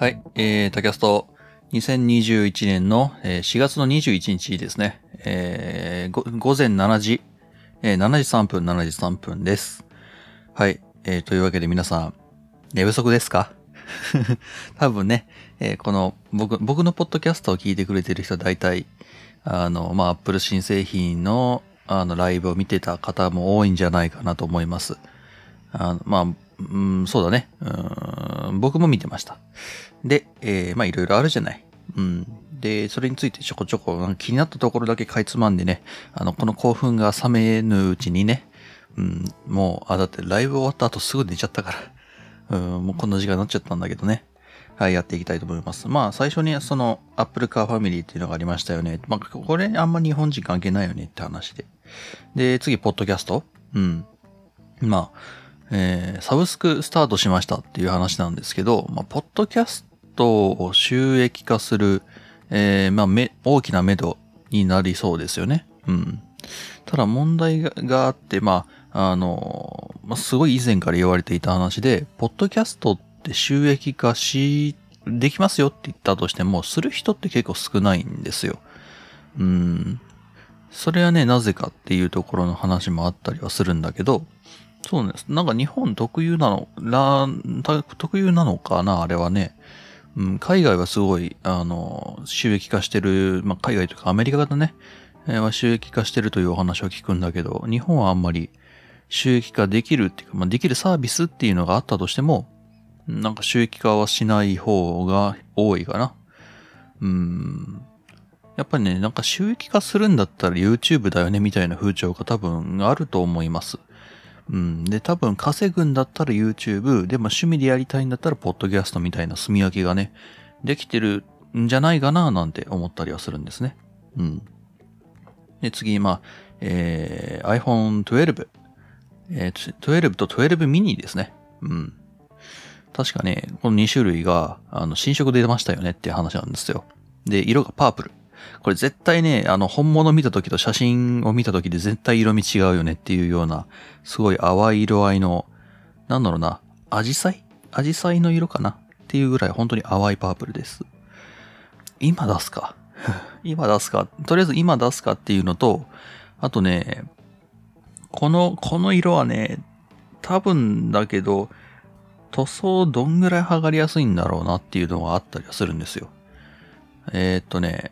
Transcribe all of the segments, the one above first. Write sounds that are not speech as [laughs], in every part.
はい、えー、タキャスト、2021年のえー4月の21日ですね。えー、午前7時、えー7時3分、7時3分です。はい、えー、というわけで皆さん、寝不足ですか？[laughs] 多分ね、えーこの、僕、僕のポッドキャストを聞いてくれてる人は大体、あの、まあ、アップル新製品の、あの、ライブを見てた方も多いんじゃないかなと思います。あのまあ、うん、そうだね。うん、僕も見てました。で、えーまあいろいろあるじゃない。うん。で、それについてちょこちょこ気になったところだけかいつまんでね、あの、この興奮が冷めぬうちにね、うん、もう、あ、だってライブ終わった後すぐ寝ちゃったから、うん、もうこんな時間になっちゃったんだけどね。はい、やっていきたいと思います。まあ、最初にその、アップルカードファミリーっていうのがありましたよね。まあ、これあんま日本人関係ないよねって話で。で、次、ポッドキャストうん。まあ、えーサブスクスタートしましたっていう話なんですけど、まあ、ポッドキャストを収益化する、えーまあ、め、大きな目処になりそうですよね。うん。ただ問題があって、まあ、あの、まあ、すごい以前から言われていた話で、ポッドキャストって収益化し、できますよって言ったとしても、する人って結構少ないんですよ。うん。それはね、なぜかっていうところの話もあったりはするんだけど、そうなんです。なんか日本特有なの、ら特有なのかな、あれはね。うん、海外はすごい、あの、収益化してる、まあ、海外というかアメリカ型ね、えーは収益化してるというお話を聞くんだけど、日本はあんまり収益化できるっていうか、まあ、できるサービスっていうのがあったとしても、なんか収益化はしない方が多いかな。うん。やっぱりね、なんか収益化するんだったら YouTube だよねみたいな風潮が多分あると思います。うん。で、多分稼ぐんだったら YouTube、でも趣味でやりたいんだったらポッドキャストみたいな住み分けがね、できてるんじゃないかななんて思ったりはするんですね。うん。で、次、まあ、えー、iPhone 12。えー、12と12 mini ですね。うん。確かね、この2種類が、あの、新色で出ましたよねっていう話なんですよ。で、色がパープル。これ絶対ね、あの、本物見た時と写真を見た時で絶対色味違うよねっていうような、すごい淡い色合いの、なんだろうな、アジサイ？アジサイの色かな？っていうぐらい本当に淡いパープルです。今出すか？[laughs] 今出すか？とりあえず今出すかっていうのと、あとね、この、この色はね、多分だけど、塗装どんぐらい剥がれやすいんだろうなっていうのがあったりはするんですよ。えーっとね、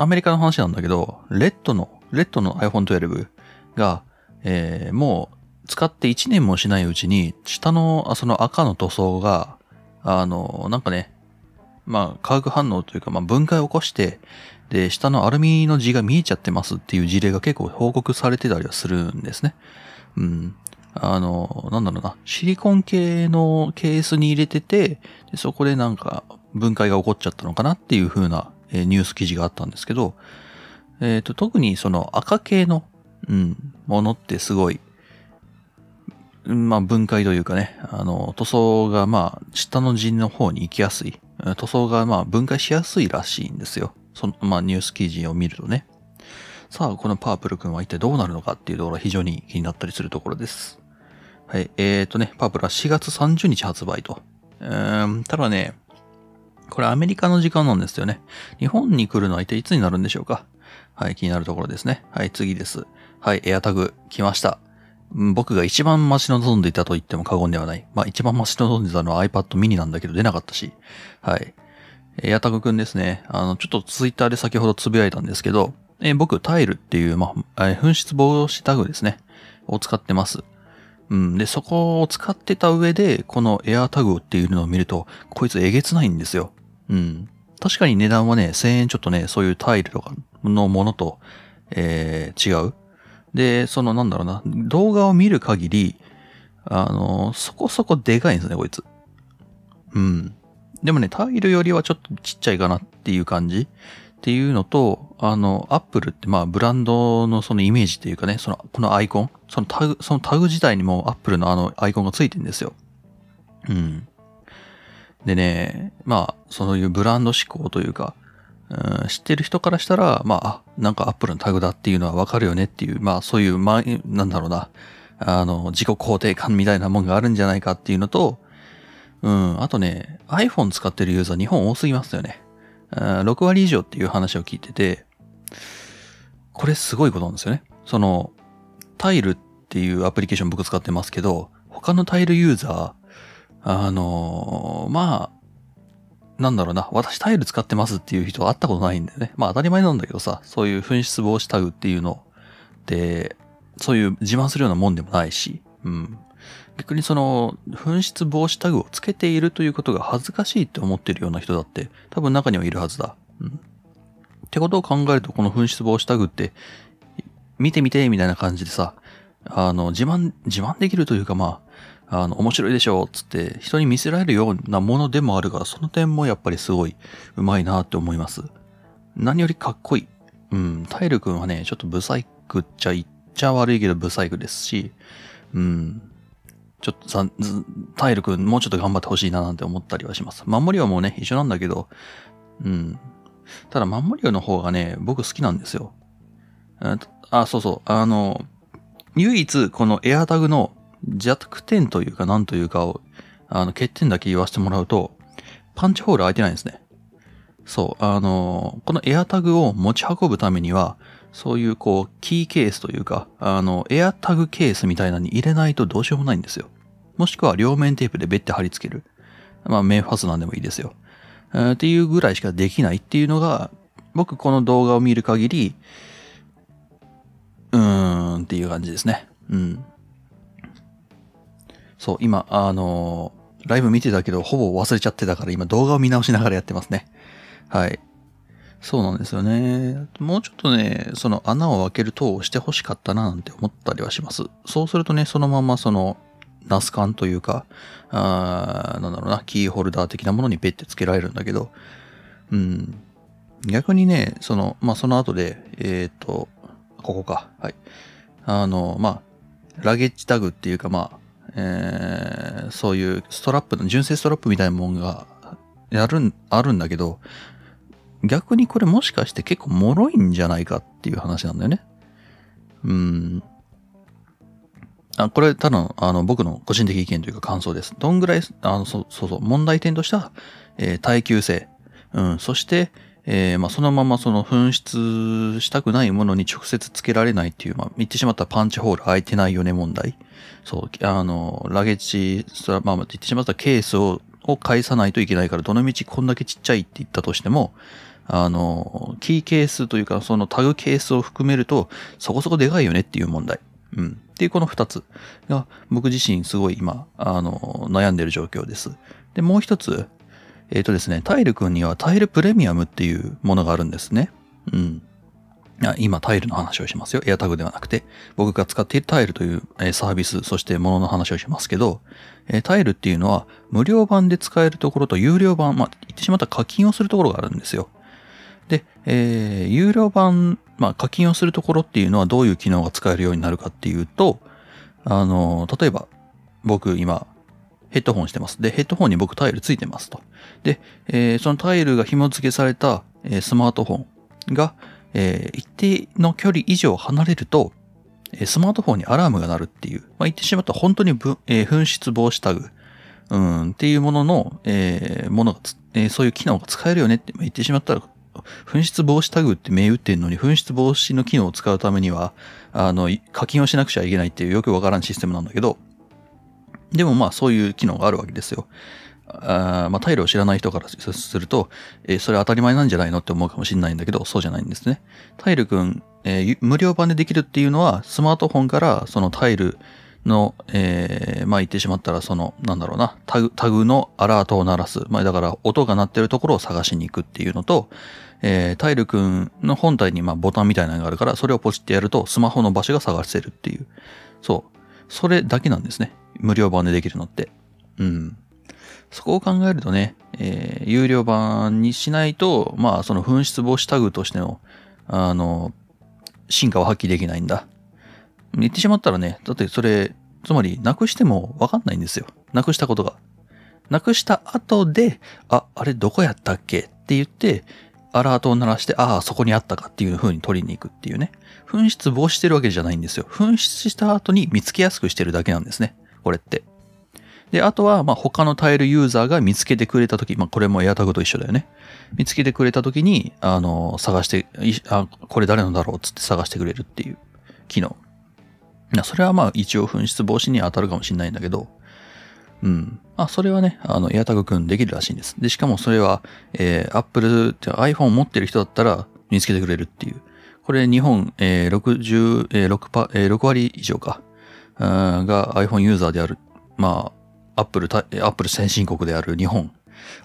アメリカの話なんだけど、レッドの、レッドの iPhone 12が、えーもう使って1年もしないうちに、下の、その赤の塗装が、あの、なんかね、まあ、化学反応というか、まあ、分解を起こして、で、下のアルミの字が見えちゃってますっていう事例が結構報告されてたりはするんですね。うん。あの、なんだろうな、シリコン系のケースに入れてて、でそこでなんか分解が起こっちゃったのかなっていう風な、えニュース記事があったんですけど、えっ、と、特にその赤系の、うん、ものってすごい、まあ分解というかね、あの、塗装がまあ下の陣の方に行きやすい、塗装がまあ分解しやすいらしいんですよ。その、まあニュース記事を見るとね。さあ、このパープルくんは一体どうなるのかっていうところが非常に気になったりするところです。はい。えーとね、パープルは4月30日発売と。うーん、ただね、これアメリカの時間なんですよね。日本に来るのは一体いつになるんでしょうか？はい、気になるところですね。はい、次です。はい、エアタグ来ました。僕が一番待ち望んでいたと言っても過言ではない。まあ一番待ち望んでたのは iPad mini なんだけど出なかったし。はい。エアタグくんですね。あの、ちょっとツイッターで先ほどつぶやいたんですけど、え僕タイルっていう、まあ、え紛失防止タグですね。を使ってます。うん。で、そこを使ってた上で、このエアタグっていうのを見ると、こいつえげつないんですよ。うん。確かに値段はね、1000円ちょっとね、そういうタイルとかのものと、えー違う。で、そのなんだろうな、動画を見る限り、あの、そこそこでかいんですね、こいつ。うん。でもね、タイルよりはちょっとちっちゃいかなっていう感じっていうのと、あの、アップルってまあブランドのそのイメージっていうかね、その、このアイコン、そのタグ、そのタグ自体にもアップルのあのアイコンがついてるんですよ。うん。でね、まあ、そういうブランド志向というか、うん、知ってる人からしたら、まあ、なんかアップルのタグだっていうのはわかるよねっていう、まあそういう、まあ、なんだろうな、あの、自己肯定感みたいなもんがあるんじゃないかっていうのと、うん。あとね、iPhone 使ってるユーザー日本多すぎますよね。6割以上っていう話を聞いてて、これすごいことなんですよね。その、タイルっていうアプリケーション僕使ってますけど、他のタイルユーザー、あのー、まあ、なんだろうな、私タイル使ってますっていう人は会ったことないんだよね。まあ当たり前なんだけどさ、そういう紛失防止タグっていうので、そういう自慢するようなもんでもないし、うん。逆にその、紛失防止タグをつけているということが恥ずかしいって思ってるような人だって、多分中にはいるはずだ。うん。ってことを考えると、この紛失防止タグって、見てみて、みたいな感じでさ、あの、自慢、自慢できるというかまあ、あの、面白いでしょ、つって人に見せられるようなものでもあるが、その点もやっぱりすごい上手いなって思います。何よりかっこいい。うん、タイル君はね、ちょっとブサイクっちゃ言っちゃ悪いけどブサイクですし、うん、ちょっとさ、タイル君もうちょっと頑張ってほしいななんて思ったりはします。守りはもうね、一緒なんだけど、うん。ただ守りの方がね、僕好きなんですよ。あ、そうそう。あの、唯一このエアタグの弱点というか何というかを、あの、欠点だけ言わせてもらうと、パンチホール開いてないんですね。そう、あの、このエアタグを持ち運ぶためには、そういうこう、キーケースというか、あの、エアタグケースみたいなのに入れないとどうしようもないんですよ。もしくは両面テープでベッて貼り付ける。まあ、メンファスなんでもいいですよ。えー、っていうぐらいしかできないっていうのが、僕この動画を見る限り、うーんっていう感じですね。うん。そう、今、あのー、ライブ見てたけど、ほぼ忘れちゃってたから今動画を見直しながらやってますね。はい。そうなんですよね。もうちょっとね、その穴を開ける塔をして欲しかったななんて思ったりはします。そうするとね、そのままその、ナスカンというか、あなんだろうな、キーホルダー的なものにペッて付けられるんだけど、うん。逆にね、その、まあ、その後で、えっ、ー、と、ここか。はい。あの、まあ、ラゲッジタグっていうか、まあ、えー、そういうストラップの、純正ストラップみたいなもんが、やるん、あるんだけど、逆にこれもしかして結構脆いんじゃないかっていう話なんだよね。うん。あ、これただ、あの、僕の個人的意見というか感想です。どんぐらい、あの、そうそうそう、問題点としては、えー、耐久性。うん、そして、えー、まあ、そのままその紛失したくないものに直接つけられないっていう、まあ、言ってしまったパンチホール開いてないよね問題。そう、あの、ラゲッジ、そまあ、言ってしまったケースを、を返さないといけないから、どのみちこんだけちっちゃいって言ったとしても、あの、キーケースというか、そのタグケースを含めると、そこそこでかいよねっていう問題。うん。っていうこの二つが、僕自身すごい今、あの、悩んでる状況です。で、もう一つ、えっ、ー、とですね、タイル君にはタイルプレミアムっていうものがあるんですね。うん。今、タイルの話をしますよ。エアタグではなくて。僕が使っているタイルというサービス、そしてものの話をしますけど、タイルっていうのは無料版で使えるところと有料版、まあ、言ってしまった課金をするところがあるんですよ。で、えー、有料版、まあ、課金をするところっていうのはどういう機能が使えるようになるかっていうと、あの、例えば、僕今、ヘッドホンしてます。で、ヘッドホンに僕タイルついてますと。で、えー、そのタイルが紐付けされた、えー、スマートフォンが、えー、一定の距離以上離れると、えスマートフォンにアラームが鳴るっていう、まあ、言ってしまったら本当にぶ、え紛失防止タグ、うん、っていうものの、えものがえそういう機能が使えるよねって、ま、言ってしまったら紛失防止タグって銘打ってんのに、紛失防止の機能を使うためには、あの、課金をしなくちゃいけないっていうよくわからんシステムなんだけど、でもまあそういう機能があるわけですよ。あまあ、タイルを知らない人からすると、えー、それ当たり前なんじゃないのって思うかもしれないんだけど、そうじゃないんですね。タイルくん、えー、無料版でできるっていうのは、スマートフォンからそのタイルの、えー、まあ言ってしまったら、その、なんだろうな、タグ、タグのアラートを鳴らす。まあだから、音が鳴ってるところを探しに行くっていうのと、えー、タイルくんの本体にまあボタンみたいなのがあるから、それをポチってやると、スマホの場所が探せるっていう。そう。それだけなんですね。無料版でできるのって。うん。そこを考えるとね、えー、有料版にしないと、まあ、その紛失防止タグとしての、あの、進化を発揮できないんだ。言ってしまったらね、だってそれ、つまり、なくしてもわかんないんですよ。なくしたことが。なくした後で、あ、あれどこやったっけ？って言って、アラートを鳴らして、ああ、そこにあったかっていう風に取りに行くっていうね。紛失防止してるわけじゃないんですよ。紛失した後に見つけやすくしてるだけなんですね。これって。で、あとは、ま、他のタイルユーザーが見つけてくれたとき、まあ、これもエアタグと一緒だよね。見つけてくれたときに、あの、探して、あ、これ誰のだろうっつって探してくれるっていう機能。それはま、一応紛失防止に当たるかもしれないんだけど、うん。あ、それはね、あの、エアタグくんできるらしいんです。で、しかもそれは、えー、Apple って iPhone 持ってる人だったら見つけてくれるっていう。これ日本、えー、60、えー、6パ、えー、6割以上か、が iPhone ユーザーである。まあ、Apple、Apple 先進国である日本。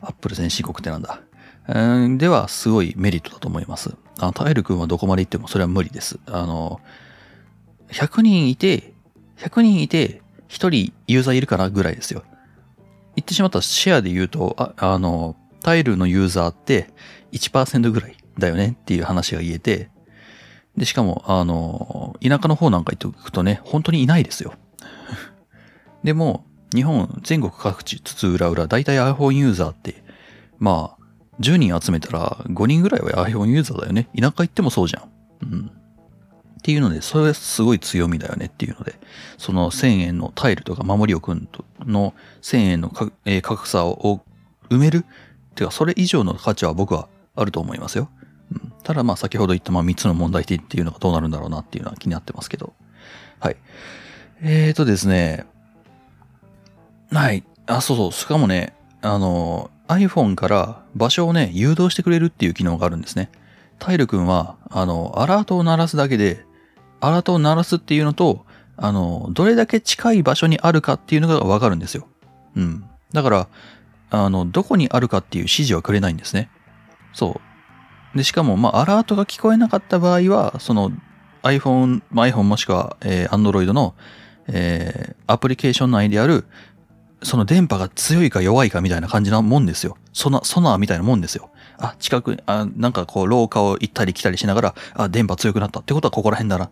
Apple 先進国ってなんだ。では、すごいメリットだと思います。あの、タイル君はどこまで行ってもそれは無理です。あの、100人いて、100人いて、1人ユーザーいるかなぐらいですよ。言ってしまったらシェアで言うと、ああの、タイルのユーザーって1%ぐらいだよねっていう話が言えて、で、しかも、あの、田舎の方なんか行っておくとね、本当にいないですよ。[laughs] でも、日本全国各地、つつ裏裏、だいたい iPhone ユーザーって、まあ、10人集めたら5人ぐらいは iPhone ユーザーだよね。田舎行ってもそうじゃん。うん。っていうので、それはすごい強みだよねっていうので、その1000円のタイルとか守りを組んの1000円の、格差を埋めるっていうか、それ以上の価値は僕はあると思いますよ。ただまあ先ほど言ったまあ3つの問題点っていうのがどうなるんだろうなっていうのは気になってますけど。はい。えーとですね。はい。あ、そうそう。しかもね、あの、iPhone から場所をね、誘導してくれるっていう機能があるんですね。タイル君は、あの、アラートを鳴らすだけで、アラートを鳴らすっていうのと、あの、どれだけ近い場所にあるかっていうのがわかるんですよ。うん。だから、あの、どこにあるかっていう指示はくれないんですね。そう。で、しかも、まあ、アラートが聞こえなかった場合は、その iPhone、iPhone もしくは、えー、Android の、えー、アプリケーション内である、その電波が強いか弱いかみたいな感じなもんですよ。ソナ、ソナーみたいなもんですよ。あ、近く、あ、なんかこう、廊下を行ったり来たりしながら、あ、電波強くなったってことはここら辺だな。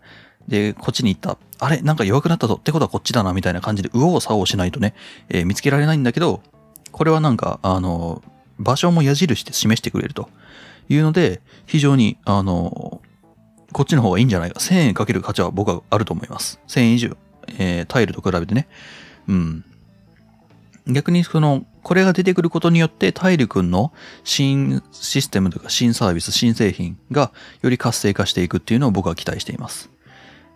で、こっちに行った。あれなんか弱くなったぞってことはこっちだなみたいな感じで、右往左往しないとね、えー、見つけられないんだけど、これはなんか、あの、場所も矢印で示してくれるというので、非常に、あの、こっちの方がいいんじゃないか。1000円かける価値は僕はあると思います。1000円以上。えー、タイルと比べてね。うん。逆にその、これが出てくることによって、タイル君の新システムとか新サービス、新製品がより活性化していくっていうのを僕は期待しています。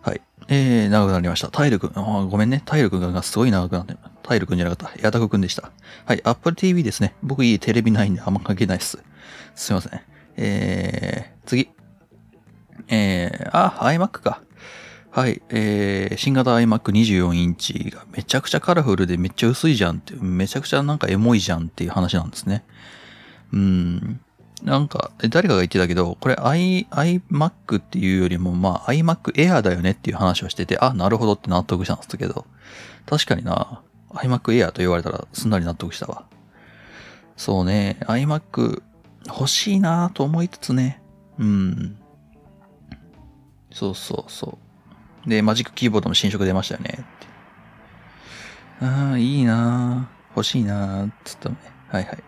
はい。えー、長くなりました。タイル君、あごめんね。タイル君がすごい長くなって、タイル君じゃなかった。エアタク君でした。はい。Apple TV ですね。僕いいテレビないんであんま関係ないっす。すいません。えー、次。えー、あ、iMac か。はい。えー、新型 iMac24 インチがめちゃくちゃカラフルでめっちゃ薄いじゃんって、めちゃくちゃなんかエモいじゃんっていう話なんですね。うん。なんか、誰かが言ってたけど、これ i、iMac っていうよりも、まあ iMac Air だよねっていう話をしてて、あ、なるほどって納得したんですけど、確かにな、iMac Air と言われたらすんなり納得したわ。そうね、iMac 欲しいなと思いつつね、うん。そうそうそう。で、マジックキーボードも新色出ましたよね。ああ、いいな欲しいなつったね。はいはい。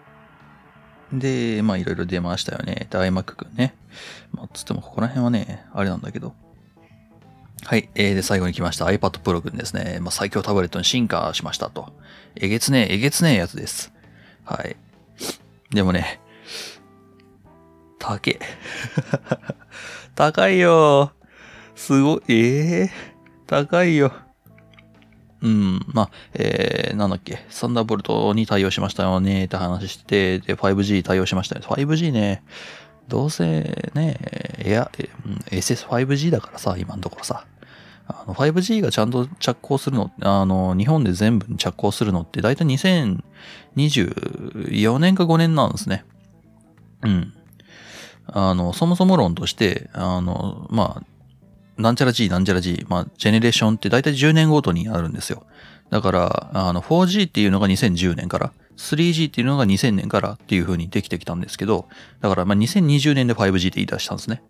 で、まあいろいろ出ましたよね。で、iMac くんね。まあつってもここら辺はね、あれなんだけど。はい。えー、で、最後に来ました iPad Pro くんですね。まあ最強タブレットに進化しましたと。えげつねえ、えげつねえやつです。はい。でもね、高え。[laughs] 高いよすごい、ええー、高いよ。うん、まあ、えー、なんだっけ、サンダーボルトに対応しましたよねって話して、で、5G 対応しましたよ。5G ね、どうせね、エア、SS5G だからさ、今のところさ。あの、5G がちゃんと着工するの、あの、日本で全部に着工するのって、だいたい2024年か5年なんですね。うん。あの、そもそも論として、あの、まあ、なんちゃら G、なんちゃら G、まあ、ジェネレーションって大体10年ごとにあるんですよ。だから、あの、4G っていうのが2010年から、3G っていうのが2000年からっていう風にできてきたんですけど、だから、まあ、2020年で 5G って言い出したんですね。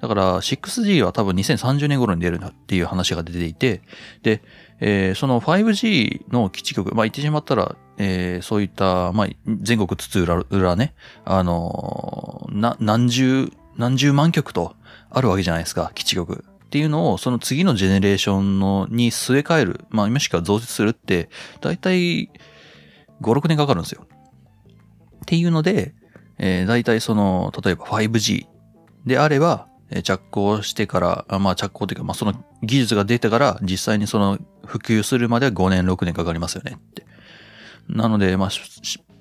だから、6G は多分2030年頃に出るなっていう話が出ていて、で、えー、その 5G の基地局、まあ、言ってしまったら、えー、そういった、まあ、全国津々浦々ね、あのー、な、何十、何十万局とあるわけじゃないですか、基地局。っていうのを、その次のジェネレーションのに据え替える、まあ、もしくは増設するって、だいたい5、6年かかるんですよ。っていうので、えー、大体その、例えば 5G であれば、着工してから、まあ着工というか、まあその技術が出てから実際にその普及するまでは5年、6年かかりますよねって。なので、まあ、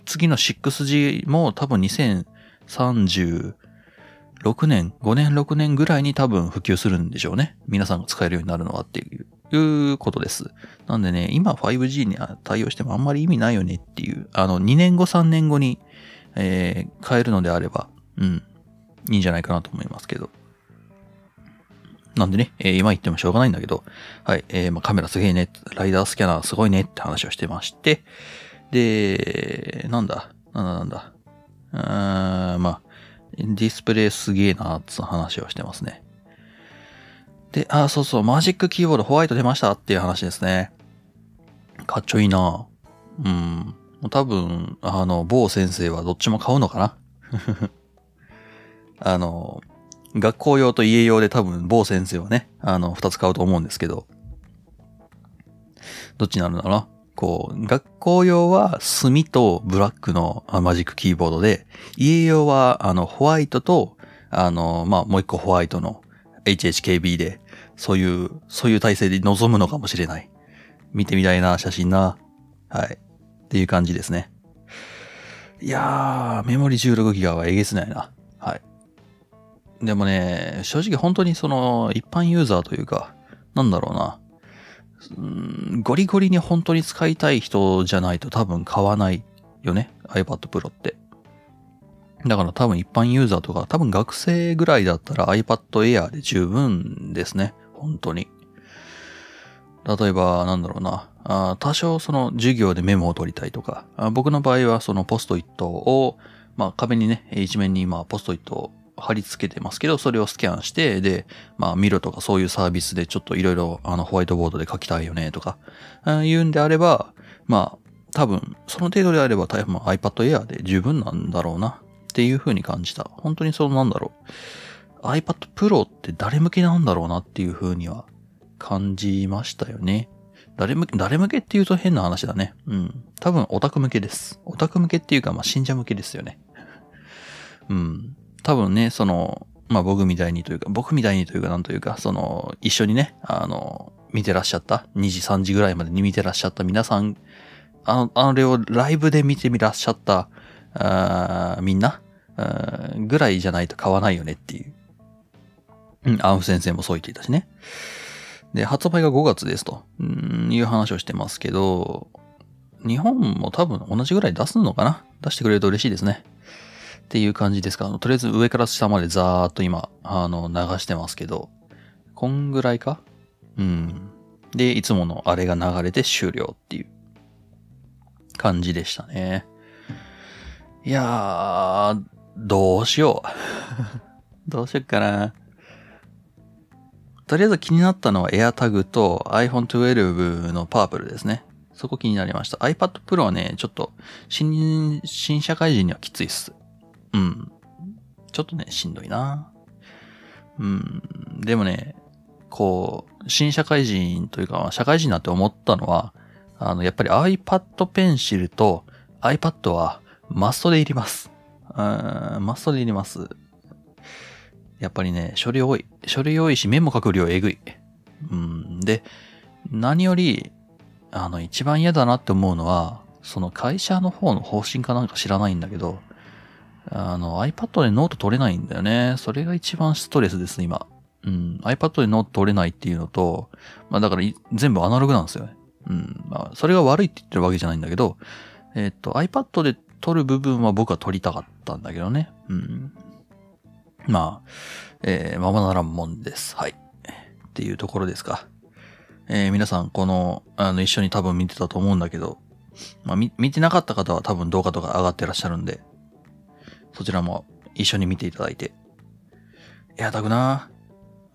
次の 6G も多分2036年、5年、6年ぐらいに多分普及するんでしょうね。皆さんが使えるようになるのはっていうことです。なんでね、今 5G に対応してもあんまり意味ないよねっていう、あの、2年後、3年後に、えー、変えるのであれば、うん、いいんじゃないかなと思いますけど。なんでね、えー、今言ってもしょうがないんだけど、はい、えー、まあ、カメラすげえね、ライダースキャナーすごいねって話をしてまして、で、なんだ、なんだなんだ、うーん、まあ、ディスプレイすげえな、つ話をしてますね。で、あ、そうそう、マジックキーボードホワイト出ましたっていう話ですね。かっちょいいなうん。多分、あの、某先生はどっちも買うのかな [laughs] あの、学校用と家用で多分某先生はね、あの、二つ買うと思うんですけど、どっちになるんだろうな。こう、学校用は墨とブラックのマジックキーボードで、家用はあの、ホワイトと、あの、まあ、もう一個ホワイトの HHKB で、そういう、そういう体制で臨むのかもしれない。見てみたいな、写真な。はい。っていう感じですね。いやー、メモリ 16GB はえげつないな。はい。でもね、正直本当にその、一般ユーザーというか、なんだろうな。うんゴリゴリに本当に使いたい人じゃないと多分買わないよね。iPad Pro って。だから多分一般ユーザーとか、多分学生ぐらいだったら iPad Air で十分ですね。本当に。例えば、なんだろうな。あ多少その授業でメモを取りたいとか、僕の場合はそのポストイットを、まあ壁にね、一面に今ポストイットを貼り付けてますけど、それをスキャンして、で、まあ見ろとかそういうサービスでちょっといろいろあのホワイトボードで書きたいよねとか、言うんであれば、まあ多分その程度であれば多分 iPad Air で十分なんだろうなっていう風に感じた。本当にそうなんだろう。iPad Pro って誰向けなんだろうなっていう風には感じましたよね。誰向け、誰向けって言うと変な話だね。うん。多分オタク向けです。オタク向けっていうか、まあ信者向けですよね。うん。多分ね、その、まあ僕みたいにというか、僕みたいにというかなんというか、その、一緒にね、あの、見てらっしゃった、2時3時ぐらいまでに見てらっしゃった皆さん、あの、あれをライブで見てみらっしゃった、あみんなぐらいじゃないと買わないよねっていううん、アンフ先生もそう言っていたしね。で、発売が5月ですと、いう話をしてますけど、日本も多分同じぐらい出すのかな？出してくれると嬉しいですね。っていう感じですか？あの。とりあえず上から下までザーっと今、あの、流してますけど、こんぐらいか？うん。で、いつものあれが流れて終了っていう感じでしたね。いやー、どうしよう。[laughs] どうしよっかな。とりあえず気になったのは AirTag と iPhone 12のパープルですね。そこ気になりました。iPad Pro はね、ちょっと新、新社会人にはきついっす。うん。ちょっとね、しんどいな。うん。でもね、こう、新社会人というか、社会人なって思ったのは、あの、やっぱり iPad Pencil と iPad はマストでいります。うん、マストでいります。やっぱりね、書類多い。書類多いし、メモ書く量えぐい。うん。で、何より、あの、一番嫌だなって思うのは、その会社の方の方針かなんか知らないんだけど、あの、iPad でノート取れないんだよね。それが一番ストレスです、今。うん。iPad でノート取れないっていうのと、まあだから全部アナログなんですよね。うん。まあ、それが悪いって言ってるわけじゃないんだけど、えっ、と、iPad で取る部分は僕は取りたかったんだけどね。うん。まあ、えー、ままならんもんです。はい。っていうところですか。えー、皆さん、この、あの、一緒に多分見てたと思うんだけど、まあ、見、見てなかった方は多分動画とか上がってらっしゃるんで、そちらも一緒に見ていただいて。エアタグな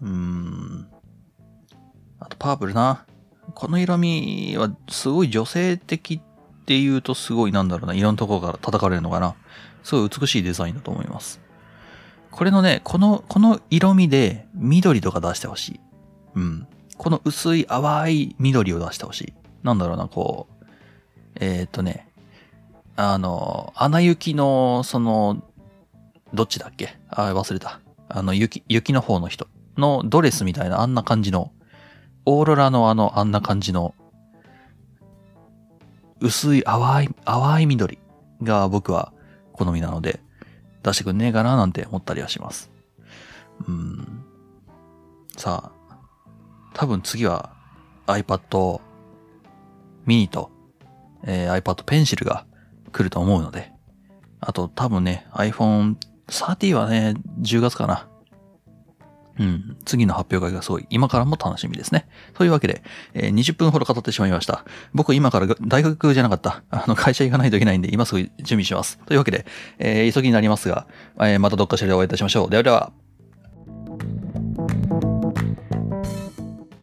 うーん。あと、パープルな。この色味はすごい女性的って言うとすごいなんだろうな。いろんなところから叩かれるのかな。すごい美しいデザインだと思います。これのね、この、この色味で緑とか出してほしい。うん。この薄い淡い緑を出してほしい。なんだろうな、こう。えー、っとね、あの、穴雪の、その、どっちだっけ？あ、忘れた。あの、雪、雪の方の人のドレスみたいなあんな感じの、オーロラのあの、あんな感じの、薄い淡い、淡い緑が僕は好みなので、出してくんねえかななんて思ったりはします。うん。さあ、多分次は iPad mini と、えー iPad Pencil が来ると思うので、あと多分ね、iPhone 30はね、10月かな。うん。次の発表会がすごい、今からも楽しみですね。というわけで、えー20分ほど語ってしまいました。僕今から大学じゃなかった。あの、会社行かないといけないんで、今すぐ準備します。というわけで、えー急ぎになりますが、えーまたどっかしらでお会いいたしましょう。ではでは。